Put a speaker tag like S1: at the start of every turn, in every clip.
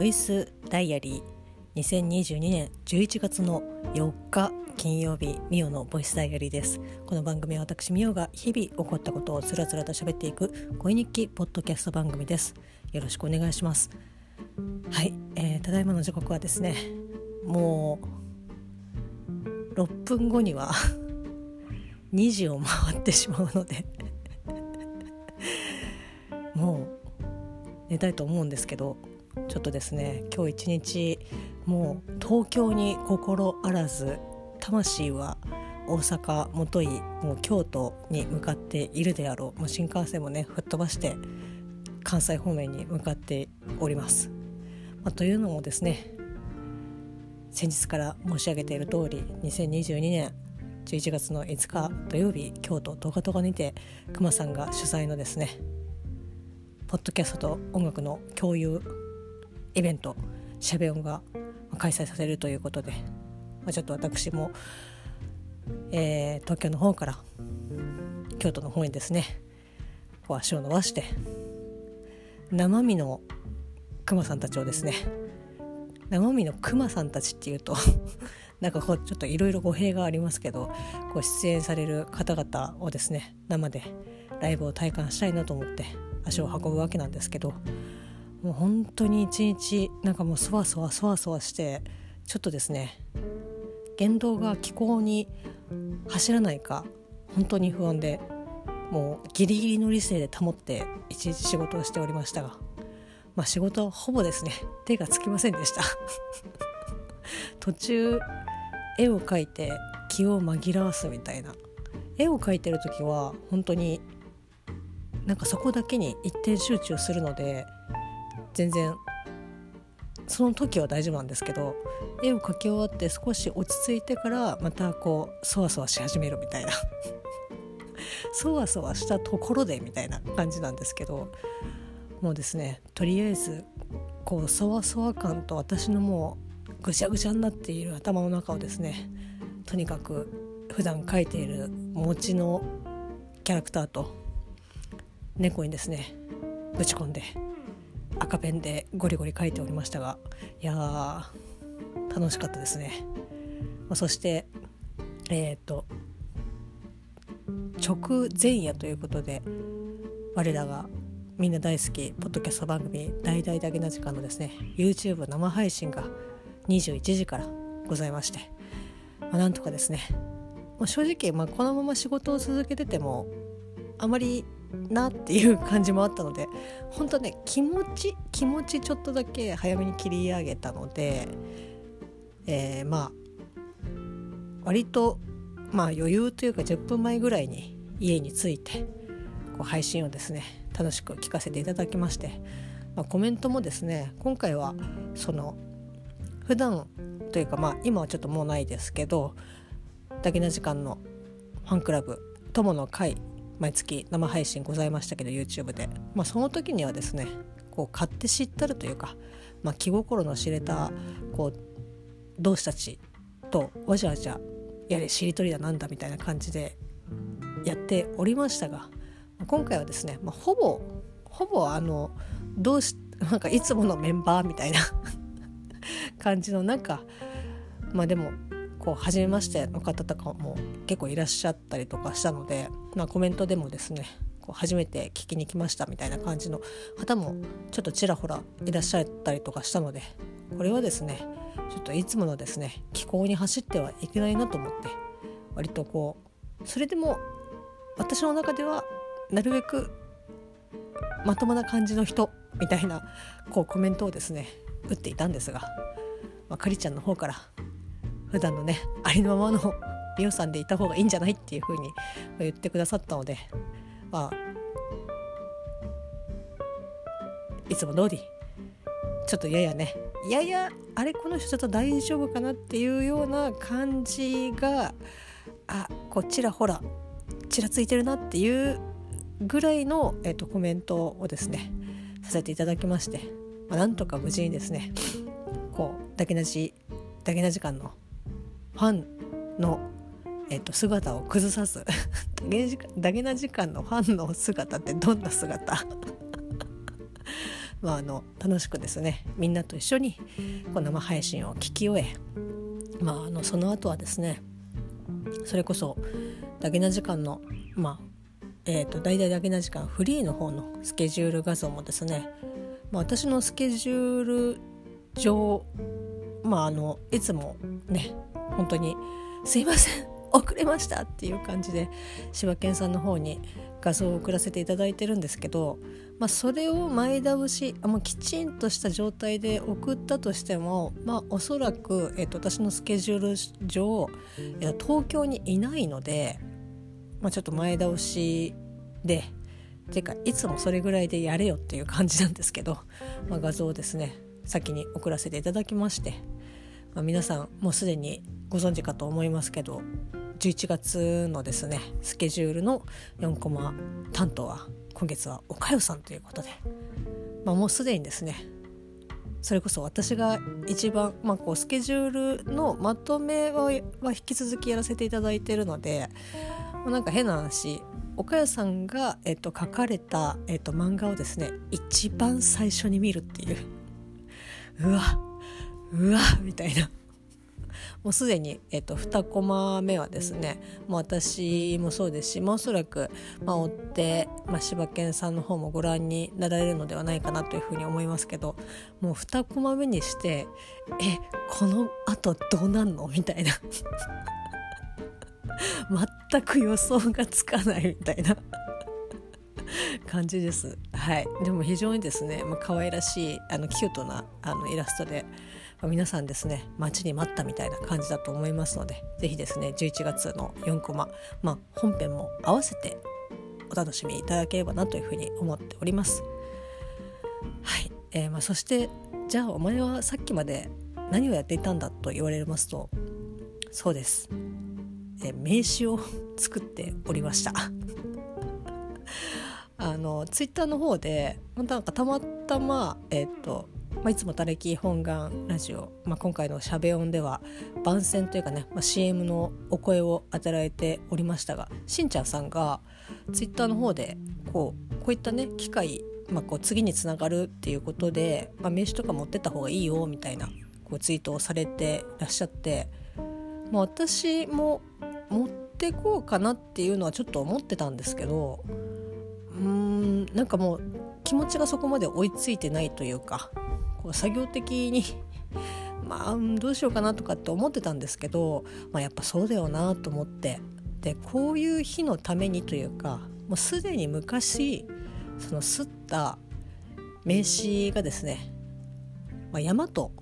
S1: ボイスダイアリー2022年11月の4日金曜日ミオのボイスダイアリーです。この番組は私ミオが日々起こったことをつらつらと喋っていく恋日記ポッドキャスト番組です。よろしくお願いします。はい、えー、ただいまの時刻はですねもう6分後には 2時を回ってしまうので もう寝たいと思うんですけどちょっとですね今日一日もう東京に心あらず魂は大阪もといもう京都に向かっているであろうもう新幹線もね吹っ飛ばして関西方面に向かっております。まあ、というのもですね先日から申し上げている通り2022年11月の5日土曜日京都トカトカにて熊さんが主催のですねポッドキャストと音楽の共有イベントしゃべ音が開催されるということで、まあ、ちょっと私も、えー、東京の方から京都の方にですねこう足を伸ばして生身のクマさんたちをですね生身のクマさんたちっていうと なんかこうちょっといろいろ語弊がありますけどこう出演される方々をですね生でライブを体感したいなと思って足を運ぶわけなんですけどもう本当に一日なんかもうそわそわそわそわしてちょっとですね言動が気候に走らないか本当に不安でもうギリギリの理性で保って一日仕事をしておりましたが、まあ、仕事ほぼですね手がつきませんでした。途中絵を描いて気を紛らわすみたいな。絵を描いてる時は本当になんかそこだけに一点集中するので全然その時は大丈夫なんですけど絵を描き終わって少し落ち着いてからまたこうそわそわし始めるみたいな。そわそわしたところでみたいな感じなんですけどもうですねとりあえずこうそわそわ感と私のもうぐちゃぐちゃになっている頭の中をですねとにかく普段描いている餅のキャラクターと猫にですねぶち込んで赤ペンでゴリゴリ書いておりましたがいや楽しかったですね、まあ、そしてえっ、ー、と直前夜ということで我らがみんな大好きポッドキャスト番組「大々だけな時間」のですね YouTube 生配信が21時からございまして、まあ、なんとかですね、ま、正直、まあ、このまま仕事を続けててもあまりなっていう感じもあったので本当ね気持ち気持ちちょっとだけ早めに切り上げたので、えー、まあ割とまあ余裕というか10分前ぐらいに家に着いてこう配信をですね楽しく聞かせていただきまして、まあ、コメントもですね今回はその普段というかまあ今はちょっともうないですけど「だけな時間」のファンクラブ友の会毎月生配信ございましたけど YouTube で、まあ、その時にはですねこう買って知ったるというか、まあ、気心の知れたこう同志たちとわじゃわじゃやれしりとりだなんだみたいな感じでやっておりましたが今回はですね、まあ、ほぼほぼあのどうしなんかいつものメンバーみたいな 感じのなんかまあでもこう初めましての方とかも結構いらっしゃったりとかしたので、まあ、コメントでもですねこう初めて聞きに来ましたみたいな感じの方もちょっとちらほらいらっしゃったりとかしたのでこれはですねちょっといつものですね気候に走ってはいけないなと思って割とこうそれでも私の中ではなるべくまともな感じの人みたいなこうコメントをですね打っていたんですが、まあ、かりちゃんの方から普段のねありのままの美容さんでいた方がいいんじゃないっていう風に言ってくださったのでまあいつも通りちょっとややねややあれこの人ちょっと大丈夫かなっていうような感じがあこちらほらちらついてるなっていうぐらいの、えーと、コメントをですねさせていただきまして、まあ、なんとか無事にですねこうだけなじだけな時間のファンの、えっと、姿を崩さず ダゲな時間のファンの姿ってどんな姿？まあ、あの楽しくですねみんなと一緒にこの生配信を聞き終え、まあ、あのその後はですねそれこそダゲな時間のまあえーと、大々だけな時間フリーの方のスケジュール画像もですね、まあ、私のスケジュール上まああのいつもね本当に「すいません 遅れました」っていう感じで柴犬さんの方に画像を送らせていただいてるんですけど、まあ、それを前倒しあもうきちんとした状態で送ったとしても、まあ、おそらく、えーと、私のスケジュール上、東京にいないので、まあ、ちょっと前倒しでていうかいつもそれぐらいでやれよっていう感じなんですけど、まあ、画像をですね先に送らせていただきまして、まあ、皆さんもうすでにご存知かと思いますけど11月のですねスケジュールの4コマ担当は今月はおかよさんということで、まあ、もうすでにですねそれこそ私が一番、まあ、こうスケジュールのまとめは引き続きやらせていただいているのでなんか変な話岡谷さんが、えっと、書かれた、えっと、漫画をですね一番最初に見るっていう。うわうわみたいな。もうすでに、えっと、2コマ目はですねもう私もそうですし、まあ、おそらく、まあ、追って、まあ、柴犬さんの方もご覧になられるのではないかなというふうに思いますけどもう2コマ目にしてえこのあとどうなんの？みたいな。全く予想がつかないみたいな。感じです。はい、でも非常にですね、まあ、可愛らしいあのキュートなあのイラストで、皆さんですね待ちに待ったみたいな感じだと思いますので是非ですね11月の4コマ、まあ、本編も合わせてお楽しみいただければなというふうに思っております。はい、えーまあ、そしてじゃあお前はさっきまで何をやっていたんだと言われますとそうですえ名刺を作っておりました あのツイッターの方でなんかたまたまえっ、ー、とまあ、いつも「たれき本願ラジオ」まあ、今回の「しゃべ音」では番宣というかね、まあ、CM のお声を与えておりましたがしんちゃんさんがツイッターの方でこうこういったね機会、まあ、こう次につながるっていうことで、まあ、名刺とか持ってった方がいいよみたいなこうツイートをされてらっしゃって、まあ、私も持ってこうかなっていうのはちょっと思ってたんですけどうーんなんかもう気持ちがそこまで追いついてないというかこう作業的に まあどうしようかなとかって思ってたんですけど、まあ、やっぱそうだよなと思って。でこういう日のためにというかもうすでに昔その吸った名刺がですね、まあ、山と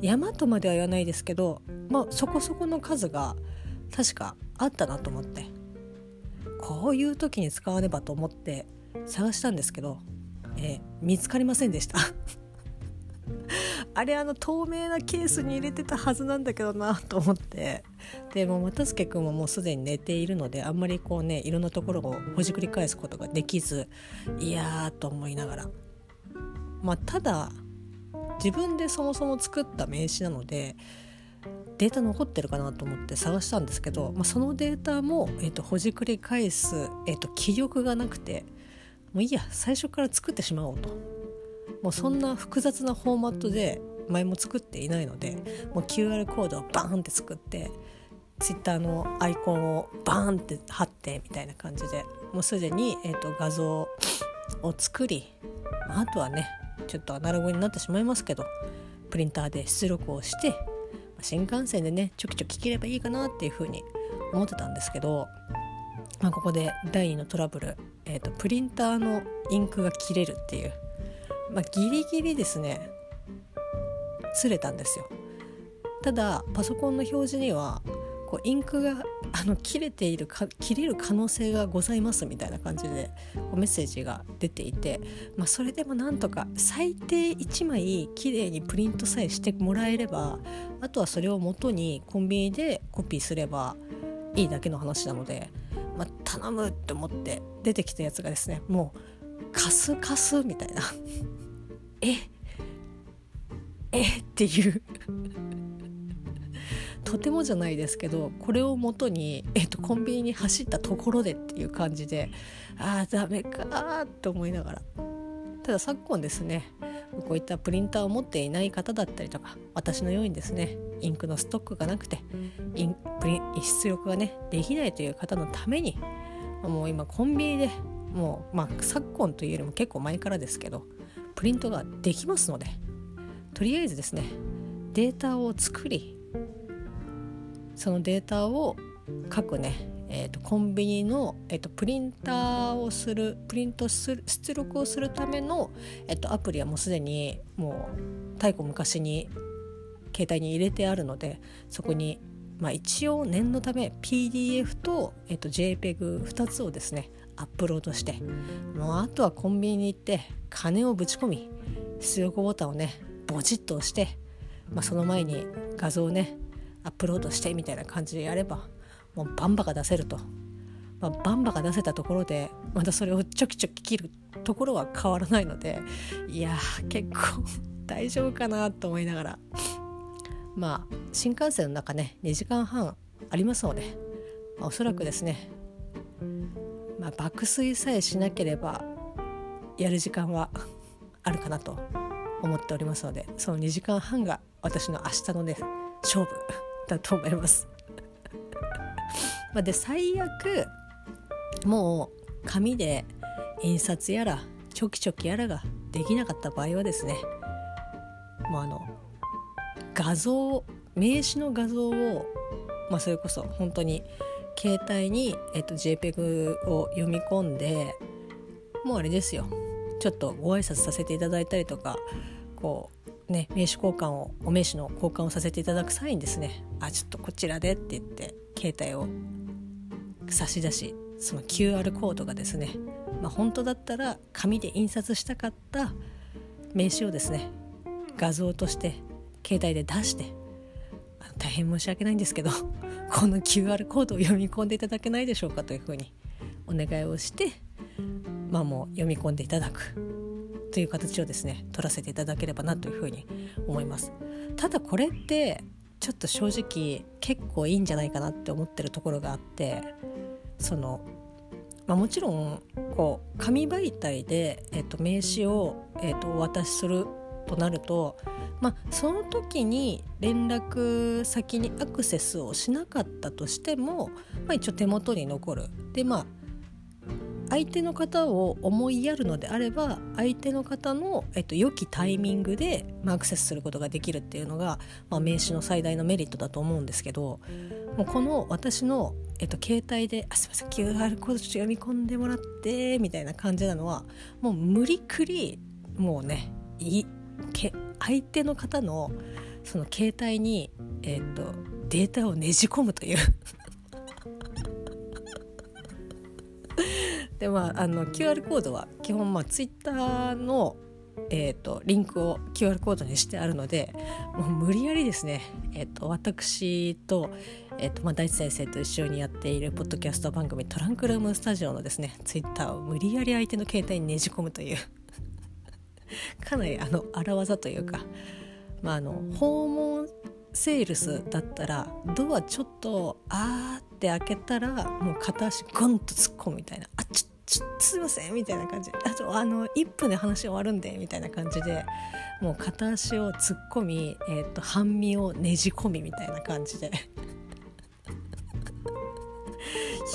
S1: 山とまでは言わないですけど、まあ、そこそこの数が確かあったなと思って。こういう時に使わねばと思って探したんですけど、えー、見つかりませんでした。あれあの透明なケースに入れてたはずなんだけどなと思って。でも又助君ももうすでに寝ているのであんまりこうねいろんなところをほじくり返すことができずいやーと思いながら。まあただ自分でそもそも作った名刺なのでデータ残ってるかなと思って探したんですけど、まあ、そのデータも、えーと、ほじくり返す、えーと、気力がなくてもういいや最初から作ってしまおうと。もうそんな複雑なフォーマットで前も作っていないのでもう QR コードをバーンって作って Twitter のアイコンをバーンって貼ってみたいな感じでもうすでに、えーと画像を作りあとはねちょっとアナログになってしまいますけどプリンターで出力をして新幹線でねちょきちょき切ればいいかなっていうふうに思ってたんですけど、まあ、ここで第2のトラブル、えーと、プリンターのインクが切れるっていう、まあ、ギリギリですね。釣れたんですよ。ただパソコンの表示にはこうインクがあの切れているか切れる可能性がございますみたいな感じでこうメッセージが出ていて、まあ、それでもなんとか最低1枚きれいにプリントさえしてもらえればあとはそれを元にコンビニでコピーすればいいだけの話なので、まあ、頼むって思って出てきたやつがですねもうカスカスみたいな。ええっていう。とてもじゃないですけどこれをもとに、えっと、コンビニに走ったところでっていう感じでああダメかと思いながら。ただ昨今ですねこういったプリンターを持っていない方だったりとか私のようにですねインクのストックがなくてインプリン出力がねできないという方のためにもう今コンビニでもうまあ昨今というよりも結構前からですけどプリントができますのでとりあえずですねデータを作りそのデータを各ねえーと、コンビニの、えーと、プリンターをするプリントする出力をするための、えーと、アプリはもうすでにもう太古昔に携帯に入れてあるのでそこに、まあ、一応念のため PDF と,、えー、と JPEG2 つをですねアップロードしてもうあとはコンビニに行って金をぶち込み出力ボタンをねボチッと押して、まあ、その前に画像をねアップロードしてみたいな感じでやればもうバンバが出せると、まあ、バンバが出せたところでまたそれをちょきちょき切るところは変わらないのでいや結構 大丈夫かなと思いながら。まあ新幹線の中ね2時間半ありますので、まあ、おそらくですね、まあ、爆睡さえしなければやる時間はあるかなと思っておりますのでその2時間半が私の明日のね勝負だと思います。ま、で最悪もう紙で印刷やらチョキチョキやらができなかった場合はですねもうあの画像名刺の画像を、まあ、それこそ本当に携帯に、えっと、JPEG を読み込んでもうあれですよ。ちょっとご挨拶させていただいたりとかこうね名刺交換をお名刺の交換をさせていただく際にですね「あちょっとこちらで」って言って携帯を差し出しその QR コードがですね、まあ、本当だったら紙で印刷したかった名刺をですね画像として携帯で出して大変申し訳ないんですけどこの QR コードを読み込んでいただけないでしょうかというふうにお願いをしてまあもう読み込んでいただくという形をですね取らせていただければなというふうに思います。ただこれってちょっと正直結構いいんじゃないかなって思ってるところがあってその、まあ、もちろんこう紙媒体で、えっと、名刺を、えっと、お渡しするとなると、まあ、その時に連絡先にアクセスをしなかったとしても、まあ、一応手元に残る。でまあ相手の方を思いやるのであれば相手の方の、えっと、良きタイミングで、まあ、アクセスすることができるっていうのが、まあ、名刺の最大のメリットだと思うんですけどもうこの私の、えっと、携帯で「あすいません QR コードちょっと読み込んでもらって」みたいな感じなのはもう無理くりもうねいけ相手の方のその携帯に、えっと、データをねじ込むという。でまああの QR コードは基本まあ Twitter のえーと、リンクを QR コードにしてあるのでもう無理やりですね、えーと、私と,、えーとまあ、大地先生と一緒にやっているポッドキャスト番組トランクルームスタジオのですねツイッターを無理やり相手の携帯にねじ込むという。かなりあの荒技というか、まあ、あの訪問セールスだったらドアちょっとあーって開けたらもう片足ゴンと突っ込むみたいなあちょちょすいませんみたいな感じ。あとあの1分で話終わるんでみたいな感じでもう片足を突っ込み、えーと、半身をねじ込みみたいな感じで。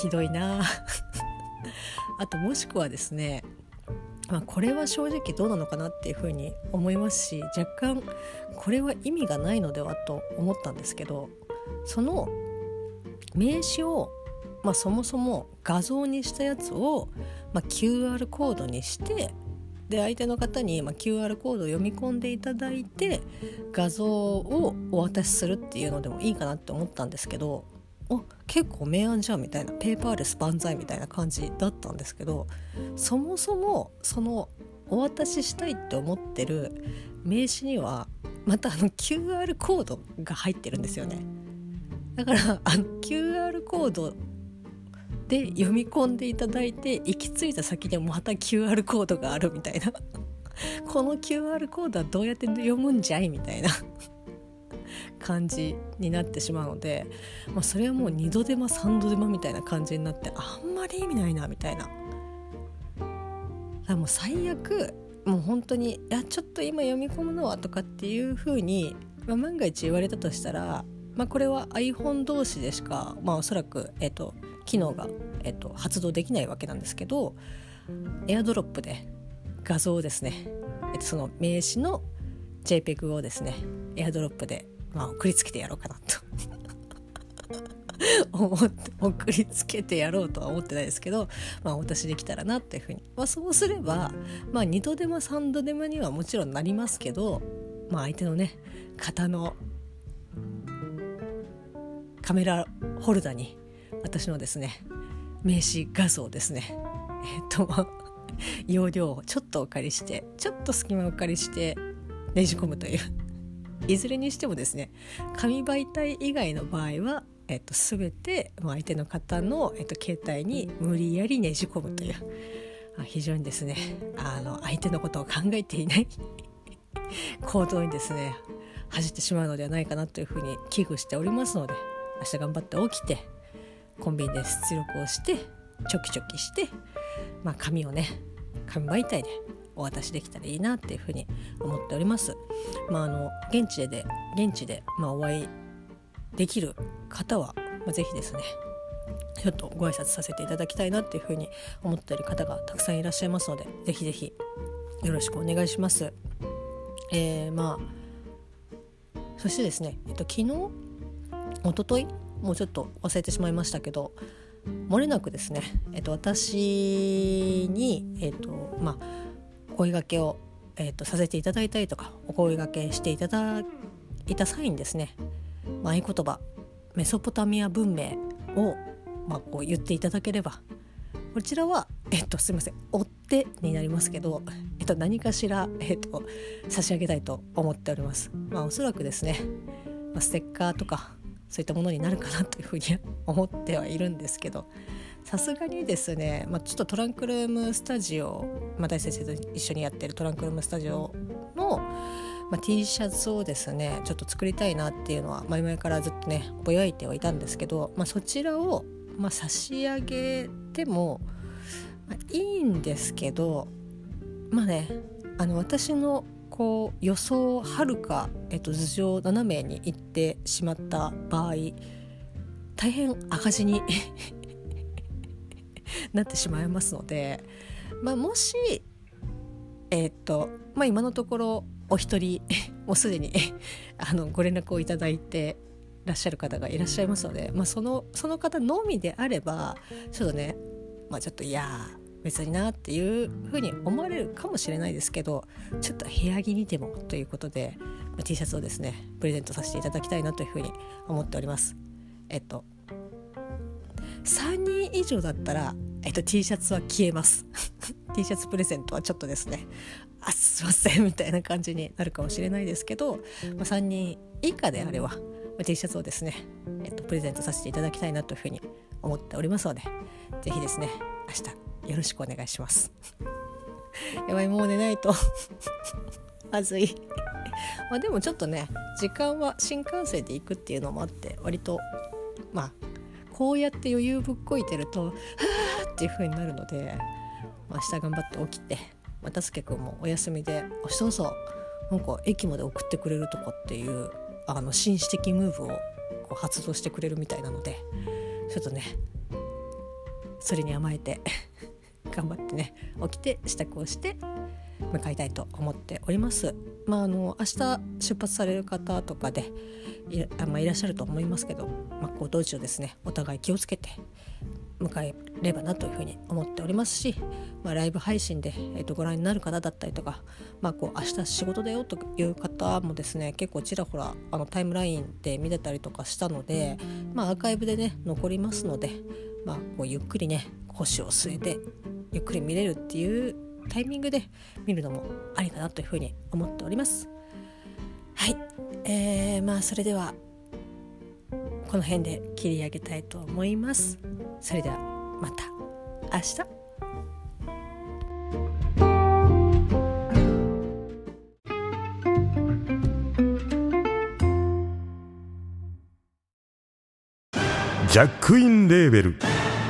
S1: ひどいな。あともしくはですねまあ、これは正直どうなのかなっていうふうに思いますし若干これは意味がないのではと思ったんですけどその名刺をまあ、そもそも画像にしたやつを、まあ、QR コードにしてで相手の方に、ま、QR コードを読み込んでいただいて画像をお渡しするっていうのでもいいかなって思ったんですけどお結構明暗じゃんみたいなペーパーレス万歳みたいな感じだったんですけどそもそもそのお渡ししたいって思ってる名刺にはまたあの QR コードが入ってるんですよね。だからあの QR コードで読み込んでいただいて行き着いた先でまた QR コードがあるみたいな。この QR コードはどうやって読むんじゃいみたいな。感じになってしまうので、まあ、それはもう2度手間3度手間みたいな感じになってあんまり意味ないなみたいな。だもう最悪もう本当に「いやちょっと今読み込むのは」とかっていうふうに、まあ、万が一言われたとしたら、まあ、これは iPhone 同士でしか、まあ、おそらく、えっと、機能が、えっと、発動できないわけなんですけど AirDrop で画像をですね、えっと、その名刺の JPEG をですね AirDrop で、まあ、送りつけてやろうかなと。思って送りつけてやろうとは思ってないですけど、まあ、私できたらなっていうふうに、まあ、そうすれば、まあ、2度手間3度手間にはもちろんなりますけど、まあ、相手のね型のカメラホルダーに私のですね名刺画像ですねえっ、と 容量をちょっとお借りしてちょっと隙間をお借りしてねじ込むという。いずれにしてもですね紙媒体以外の場合はえっと、全て相手の方の、えっと、携帯に無理やりねじ込むという非常にですねあの相手のことを考えていない 行動にですね走ってしまうのではないかなというふうに危惧しておりますので明日頑張って起きてコンビニで出力をしてチョキチョキして、まあ、紙をね紙媒体でお渡しできたらいいなっていうふうに思っております。まあ、あの現地で現地で、まあ、お会いできる方は、まあ、ぜひですねちょっとご挨拶させていただきたいなっていうふうに思っている方がたくさんいらっしゃいますのでぜひぜひよろしくお願いします。えー、まあそしてですね、えっと、昨日おとといもうちょっと忘れてしまいましたけど漏れなくですね、えっと、私に、えっとまあ、お声がけを、えっと、させていただいたりとかお声がけしていただいた際にですねまあ、合言葉メソポタミア文明を、まあ、こう言っていただければこちらは、えっと、すいません追ってになりますけど、えっと、何かしら、えっと、差し上げたいと思っております。まあ、おそらくですね、まあ、ステッカーとかそういったものになるかなというふうに思ってはいるんですけどさすがにですね、まあ、ちょっとトランクルームスタジオ、まあ、大先生と一緒にやってるトランクルームスタジオのまあ、T シャツをですねちょっと作りたいなっていうのは前々からずっとねぼやいてはいたんですけど、まあ、そちらを、まあ、差し上げても、いいんですけどまあねあの私のこう予想はるか、えっと、頭上斜めに行ってしまった場合大変赤字に なってしまいますので、まあ、もしえっとまあ今のところお一人 もうすでに あのご連絡をいただいてらっしゃる方がいらっしゃいますので、まあ、そのその方のみであればちょっとね、まあ、ちょっといや別になっていうふうに思われるかもしれないですけどちょっと部屋着にでもということで、まあ、T シャツをですねプレゼントさせていただきたいなというふうに思っております。えっと3人以上だったら、えっと、T シャツは消えます。T シャツプレゼントはちょっとですね。あすいませんみたいな感じになるかもしれないですけど、まあ、3人以下であれば、ま、T シャツをですね、えっと、プレゼントさせていただきたいなというふうに思っておりますので是非ですね明日よろしくお願いします。やばいもう寝ないと。まずい。までもちょっとね時間は新幹線で行くっていうのもあって割とまあこうやって余裕ぶっこいてると「はあ」っていう風になるので、まあ、明日頑張って起きてまたすけくんもお休みで「明日さなんか駅まで送ってくれるとかっていうあの紳士的ムーブをこう発動してくれるみたいなのでちょっとねそれに甘えて 頑張ってね起きて支度をして向かいたいと思っております。まあ、あの明日出発される方とかでいら,、まあ、いらっしゃると思いますけど、まあ、こう道中ですねお互い気をつけて迎えればなというふうに思っておりますし、まあ、ライブ配信で、えー、とご覧になる方だったりとか、まあ、こう明日仕事だよという方もですね結構ちらほらあのタイムラインで見てたりとかしたので、まあ、アーカイブでね残りますので、まあ、こうゆっくりね腰を据えてゆっくり見れるっていうタイミングで見るのもありかなというふうに思っております。はい、えー、まあそれではこの辺で切り上げたいと思います。それではまた明日。
S2: ジャックインレーベル。